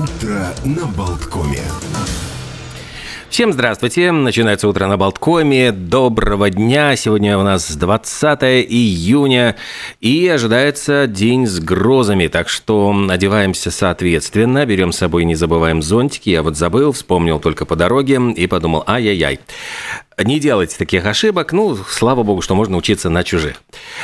Утро на Болткоме. Всем здравствуйте. Начинается утро на Болткоме. Доброго дня. Сегодня у нас 20 июня и ожидается день с грозами. Так что одеваемся соответственно. Берем с собой, не забываем зонтики. Я вот забыл, вспомнил только по дороге и подумал, ай-яй-яй не делайте таких ошибок. Ну, слава богу, что можно учиться на чужих.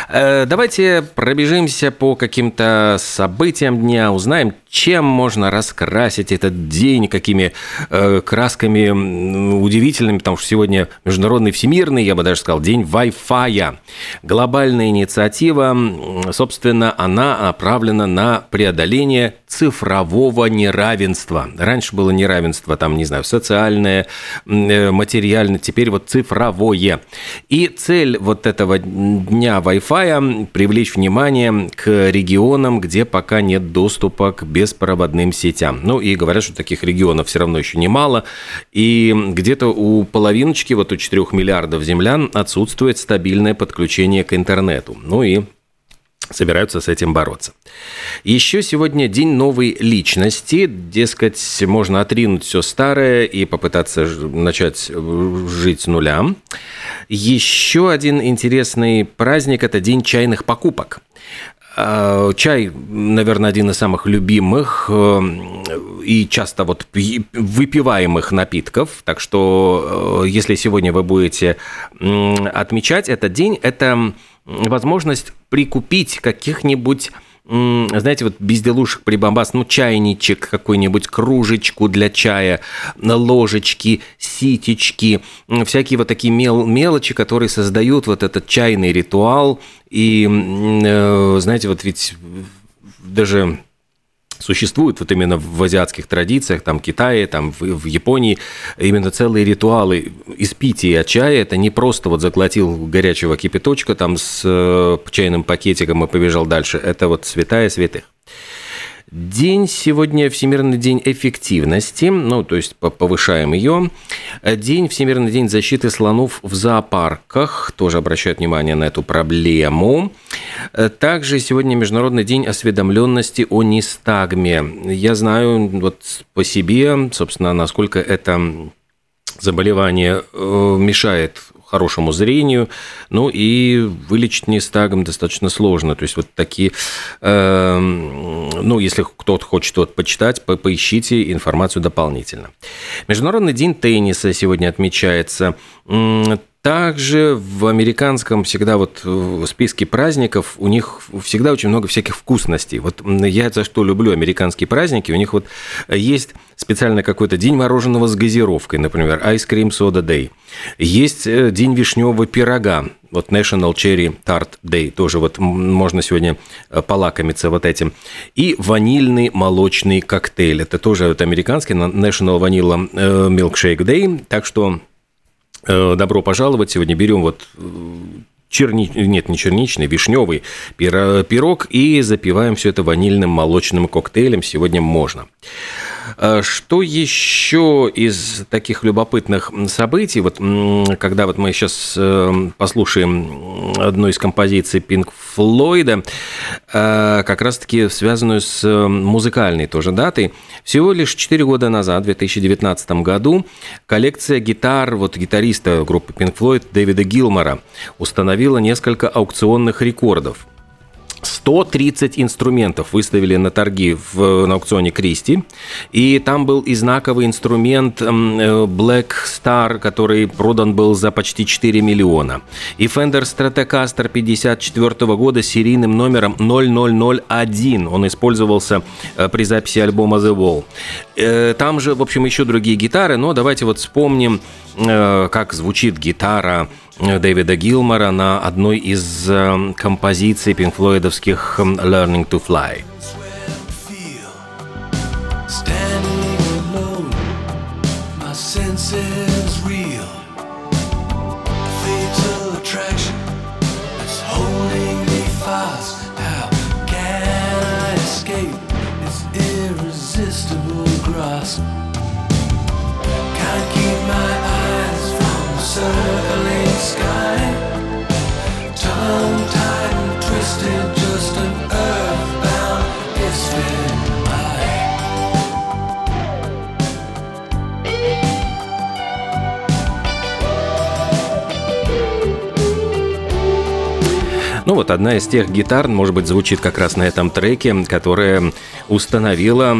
Э, давайте пробежимся по каким-то событиям дня, узнаем, чем можно раскрасить этот день, какими э, красками удивительными, потому что сегодня Международный всемирный, я бы даже сказал, день Wi-Fi. Глобальная инициатива, собственно, она направлена на преодоление цифрового неравенства. Раньше было неравенство, там, не знаю, социальное, э, материальное, теперь вот цифровое. И цель вот этого дня Wi-Fi – привлечь внимание к регионам, где пока нет доступа к беспроводным сетям. Ну и говорят, что таких регионов все равно еще немало. И где-то у половиночки, вот у 4 миллиардов землян отсутствует стабильное подключение к интернету. Ну и собираются с этим бороться. Еще сегодня день новой личности. Дескать, можно отринуть все старое и попытаться начать жить с нуля. Еще один интересный праздник – это день чайных покупок. А, чай, наверное, один из самых любимых э, и часто вот выпиваемых напитков. Так что, э, если сегодня вы будете отмечать этот день, это возможность прикупить каких-нибудь знаете, вот безделушек прибамбас, ну, чайничек какой-нибудь, кружечку для чая, ложечки, ситечки, всякие вот такие мел мелочи, которые создают вот этот чайный ритуал. И, э, знаете, вот ведь даже Существуют вот именно в азиатских традициях, там, Китае, там, в, в Японии, именно целые ритуалы из пития чая. Это не просто вот заглотил горячего кипяточка там с э, чайным пакетиком и побежал дальше. Это вот святая святых. День сегодня Всемирный день эффективности, ну, то есть повышаем ее. День Всемирный день защиты слонов в зоопарках, тоже обращают внимание на эту проблему. Также сегодня Международный день осведомленности о нестагме. Я знаю вот по себе, собственно, насколько это заболевание э, мешает хорошему зрению, ну и вылечить нестагм достаточно сложно. То есть вот такие, э, ну, если кто-то хочет что-то почитать, по поищите информацию дополнительно. Международный день тенниса сегодня отмечается. Также в американском всегда вот в списке праздников у них всегда очень много всяких вкусностей. Вот я за что люблю американские праздники, у них вот есть специально какой-то день мороженого с газировкой, например, Ice Cream Soda Day. Есть э, день вишневого пирога, вот National Cherry Tart Day, тоже вот можно сегодня э, полакомиться вот этим. И ванильный молочный коктейль, это тоже вот американский National Vanilla э, Milkshake Day, так что Э, добро пожаловать. Сегодня берем вот э, черни... нет, не черничный, вишневый пирог и запиваем все это ванильным молочным коктейлем. Сегодня можно. А что еще из таких любопытных событий? Вот когда вот мы сейчас э, послушаем одну из композиций Пинк Флойда, э, как раз-таки связанную с э, музыкальной тоже датой. Всего лишь 4 года назад, в 2019 году, коллекция гитар вот гитариста группы Pink Floyd Дэвида Гилмора установила несколько аукционных рекордов – 130 инструментов выставили на торги в, на аукционе Кристи. И там был и знаковый инструмент э, Black Star, который продан был за почти 4 миллиона. И Fender Stratocaster 54 года с серийным номером 0001. Он использовался э, при записи альбома The Wall. Э, там же, в общем, еще другие гитары, но давайте вот вспомним, как звучит гитара Дэвида Гилмора на одной из э, композиций пинкфлойдовских «Learning to Fly». Can't keep my eyes from circling sky. Ну вот одна из тех гитар, может быть, звучит как раз на этом треке, которая установила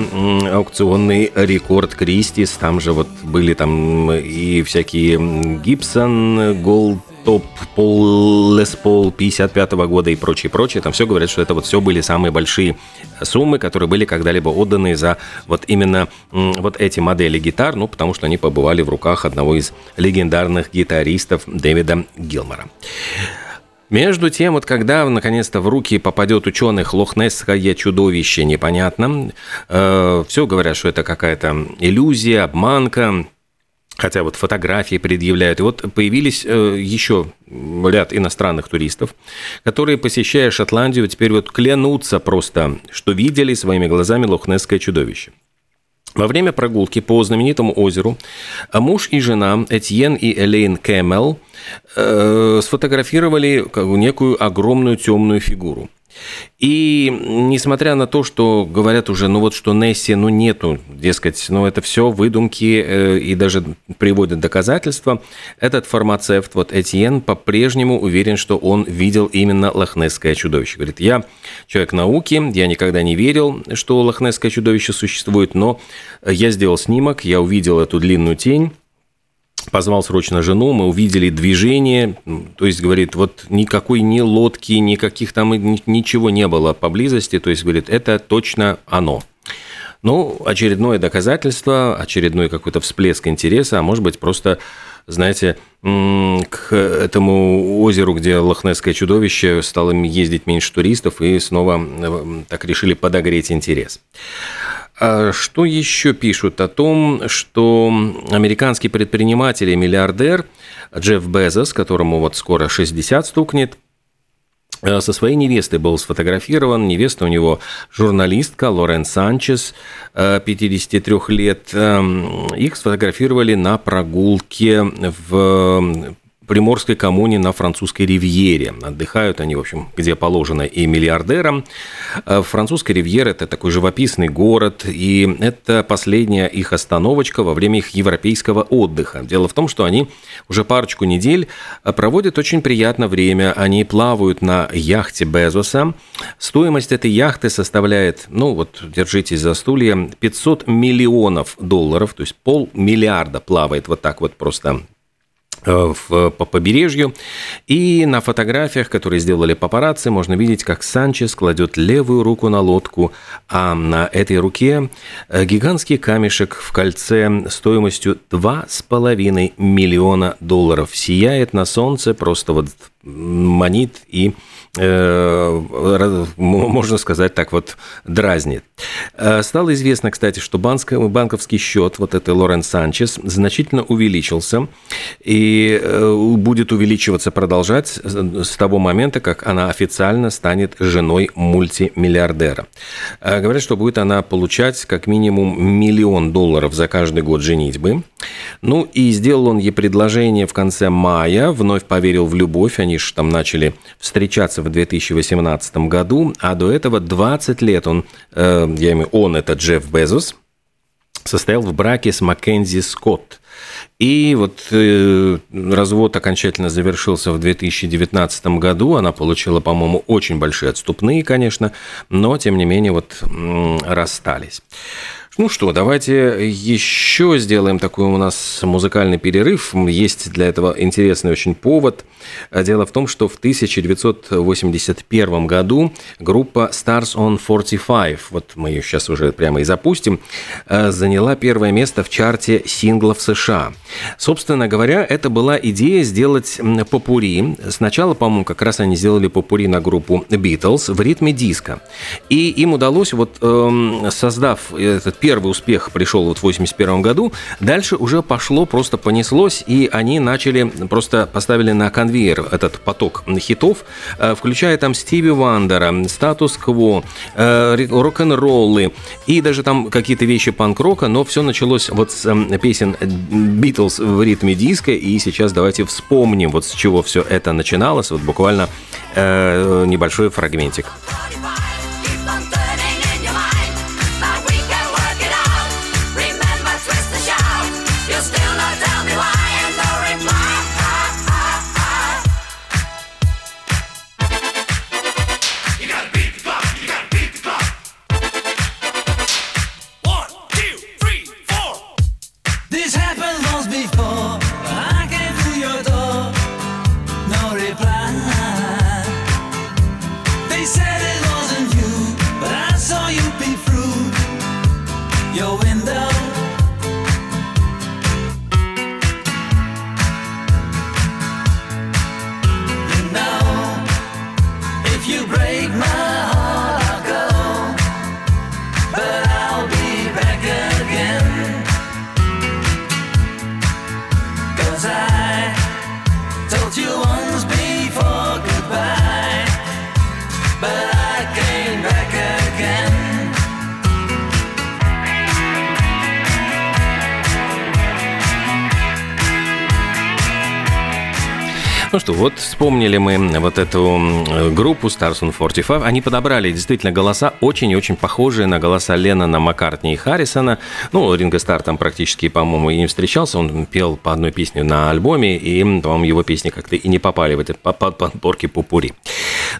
аукционный рекорд Кристис. Там же вот были там и всякие Гибсон, Gold топ Пол Лес Пол 55 -го года и прочее, прочее. Там все говорят, что это вот все были самые большие суммы, которые были когда-либо отданы за вот именно вот эти модели гитар, ну, потому что они побывали в руках одного из легендарных гитаристов Дэвида Гилмора. Между тем, вот когда наконец-то в руки попадет ученых лохнесское чудовище, непонятно. Э, все говорят, что это какая-то иллюзия, обманка. Хотя вот фотографии предъявляют. И вот появились э, еще ряд иностранных туристов, которые, посещая Шотландию, теперь вот клянутся просто, что видели своими глазами лохнесское чудовище. Во время прогулки по знаменитому озеру муж и жена Этьен и Элейн Кэмел э, сфотографировали некую огромную темную фигуру. И несмотря на то, что говорят уже, ну вот что Несси, ну нету, дескать, ну это все выдумки э, и даже приводят доказательства, этот фармацевт, вот Этьен, по-прежнему уверен, что он видел именно лохнесское чудовище. Говорит, я человек науки, я никогда не верил, что лохнесское чудовище существует, но я сделал снимок, я увидел эту длинную тень, позвал срочно жену, мы увидели движение, то есть, говорит, вот никакой ни лодки, никаких там ничего не было поблизости, то есть, говорит, это точно оно. Ну, очередное доказательство, очередной какой-то всплеск интереса, а может быть, просто, знаете, к этому озеру, где лохнесское чудовище, стало ездить меньше туристов, и снова э, так решили подогреть интерес. А что еще пишут о том, что американский предприниматель и миллиардер Джефф Безос, которому вот скоро 60 стукнет, э, со своей невестой был сфотографирован. Невеста у него журналистка Лорен Санчес, 53 э, лет. Эм, их сфотографировали на прогулке в Приморской коммуне на французской ривьере. Отдыхают они, в общем, где положено и миллиардерам. Э, французская ривьера – это такой живописный город, и это последняя их остановочка во время их европейского отдыха. Дело в том, что они уже парочку недель э, проводят очень приятное время. Они плавают на яхте Безоса. Стоимость этой яхты составляет, ну вот, держитесь за стулья, 500 миллионов долларов, то есть полмиллиарда плавает вот так вот просто в, по побережью. И на фотографиях, которые сделали папарацци, можно видеть, как Санчес кладет левую руку на лодку, а на этой руке э, гигантский камешек в кольце стоимостью 2,5 миллиона долларов. Сияет на солнце, просто вот манит и Э, можно сказать так вот, дразнит. Э, стало известно, кстати, что банковский счет вот этой Лорен Санчес значительно увеличился и э, будет увеличиваться, продолжать с того момента, как она официально станет женой мультимиллиардера. Говорят, что будет она получать как минимум миллион долларов за каждый год женитьбы. Ну и сделал он ей предложение в конце мая, вновь поверил в любовь, они же там начали встречаться в 2018 году, а до этого 20 лет он, э, я имею он, это Джефф Безос, состоял в браке с Маккензи Скотт. И вот э, развод окончательно завершился в 2019 году. Она получила, по-моему, очень большие отступные, конечно, но, тем не менее, вот э, расстались. Ну что, давайте еще сделаем такой у нас музыкальный перерыв. Есть для этого интересный очень повод. Дело в том, что в 1981 году группа Stars on 45, вот мы ее сейчас уже прямо и запустим, э, заняла первое место в чарте синглов США. Собственно говоря, это была идея сделать попури. Сначала, по-моему, как раз они сделали попури на группу Beatles в ритме диска. И им удалось, вот эм, создав этот первый успех пришел вот в 81 году, дальше уже пошло, просто понеслось, и они начали, просто поставили на конвейер этот поток хитов, э, включая там Стиви Вандера, Статус-Кво, э, рок-н-роллы, и даже там какие-то вещи панк-рока, но все началось вот с эм, песен Битлз в ритме диска, и сейчас давайте вспомним, вот с чего все это начиналось, вот буквально э, небольшой фрагментик. Yo, Ну что, вот вспомнили мы вот эту группу Stars on 45. Они подобрали действительно голоса очень и очень похожие на голоса Леннона, Маккартни и Харрисона. Ну, Ринго Стар там практически, по-моему, и не встречался. Он пел по одной песне на альбоме, и, по-моему, его песни как-то и не попали в эти подборки пупури.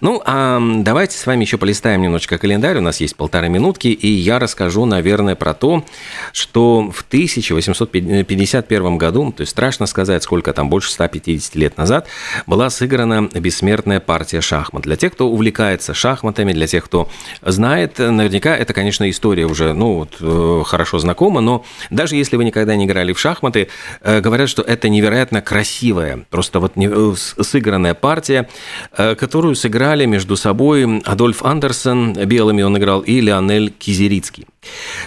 Ну, а давайте с вами еще полистаем немножечко календарь. У нас есть полторы минутки, и я расскажу, наверное, про то, что в 1851 году, то есть страшно сказать, сколько там, больше 150 лет назад, была сыграна бессмертная партия шахмат. Для тех, кто увлекается шахматами, для тех, кто знает, наверняка это, конечно, история уже, ну, вот, э, хорошо знакома, но даже если вы никогда не играли в шахматы, э, говорят, что это невероятно красивая, просто вот э, сыгранная партия, которую сыграли между собой Адольф Андерсон, белыми он играл, и Леонель Кизерицкий.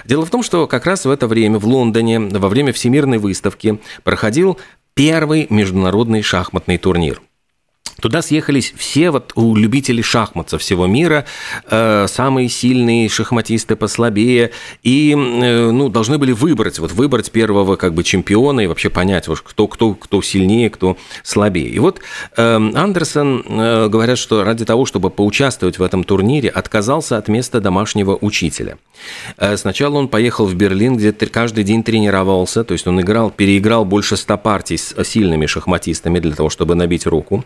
Дело в том, что как раз в это время в Лондоне, во время Всемирной выставки, проходил первый международный шахматный турнир. Туда съехались все вот любители шахмат со всего мира, э, самые сильные шахматисты послабее, и э, ну, должны были выбрать, вот выбрать первого как бы чемпиона и вообще понять, вот, кто, кто, кто сильнее, кто слабее. И вот э, Андерсон, э, говорят, что ради того, чтобы поучаствовать в этом турнире, отказался от места домашнего учителя. Э, сначала он поехал в Берлин, где каждый день тренировался, то есть он играл, переиграл больше ста партий с сильными шахматистами для того, чтобы набить руку.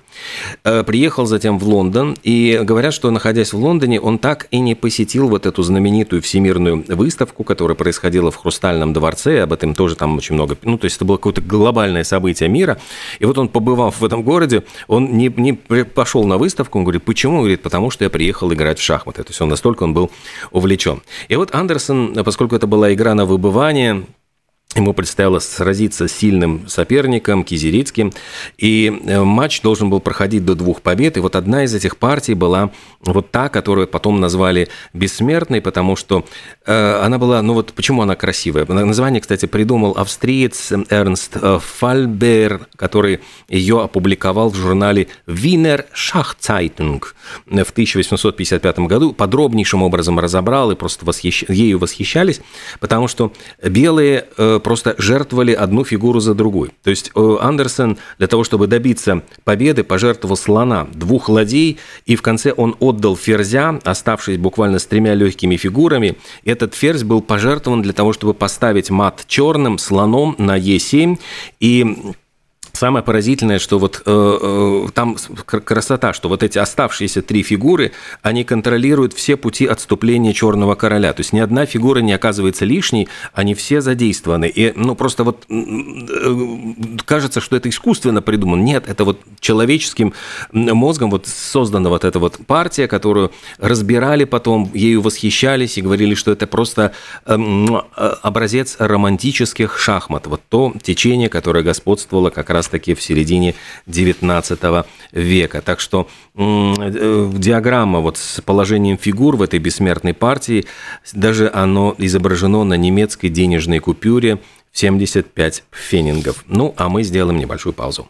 Э, приехал затем в Лондон, и говорят, что находясь в Лондоне, он так и не посетил вот эту знаменитую всемирную выставку, которая происходила в Хрустальном дворце, об этом тоже там очень много, ну, то есть это было какое-то глобальное событие мира, и вот он, побывав в этом городе, он не, не пошел на выставку, он говорит, почему? Он говорит, потому что я приехал играть в шахматы, то есть он настолько он был увлечен. И вот Андерсон, поскольку это была игра на выбывание, Ему предстояло сразиться с сильным соперником, Кизерицким, и э, матч должен был проходить до двух побед, и вот одна из этих партий была вот та, которую потом назвали «бессмертной», потому что э, она была, ну вот почему она красивая? Название, кстати, придумал австриец Эрнст э, Фальбер, который ее опубликовал в журнале «Wiener Schachzeitung» в 1855 году, подробнейшим образом разобрал и просто восхищ... ею восхищались, потому что белые просто жертвовали одну фигуру за другой. То есть э, Андерсон для того, чтобы добиться победы, пожертвовал слона, двух ладей, и в конце он отдал ферзя, оставшись буквально с тремя легкими фигурами. Этот ферзь был пожертвован для того, чтобы поставить мат черным слоном на Е7, и Самое поразительное, что вот э, э, там красота, что вот эти оставшиеся три фигуры, они контролируют все пути отступления черного короля. То есть ни одна фигура не оказывается лишней, они все задействованы. И ну просто вот э, кажется, что это искусственно придумано. Нет, это вот человеческим мозгом вот создана вот эта вот партия, которую разбирали потом, ею восхищались и говорили, что это просто э, образец романтических шахмат. Вот то течение, которое господствовало как раз раз-таки в середине 19 века. Так что э, диаграмма вот с положением фигур в этой бессмертной партии, даже оно изображено на немецкой денежной купюре в 75 фенингов. Ну, а мы сделаем небольшую паузу.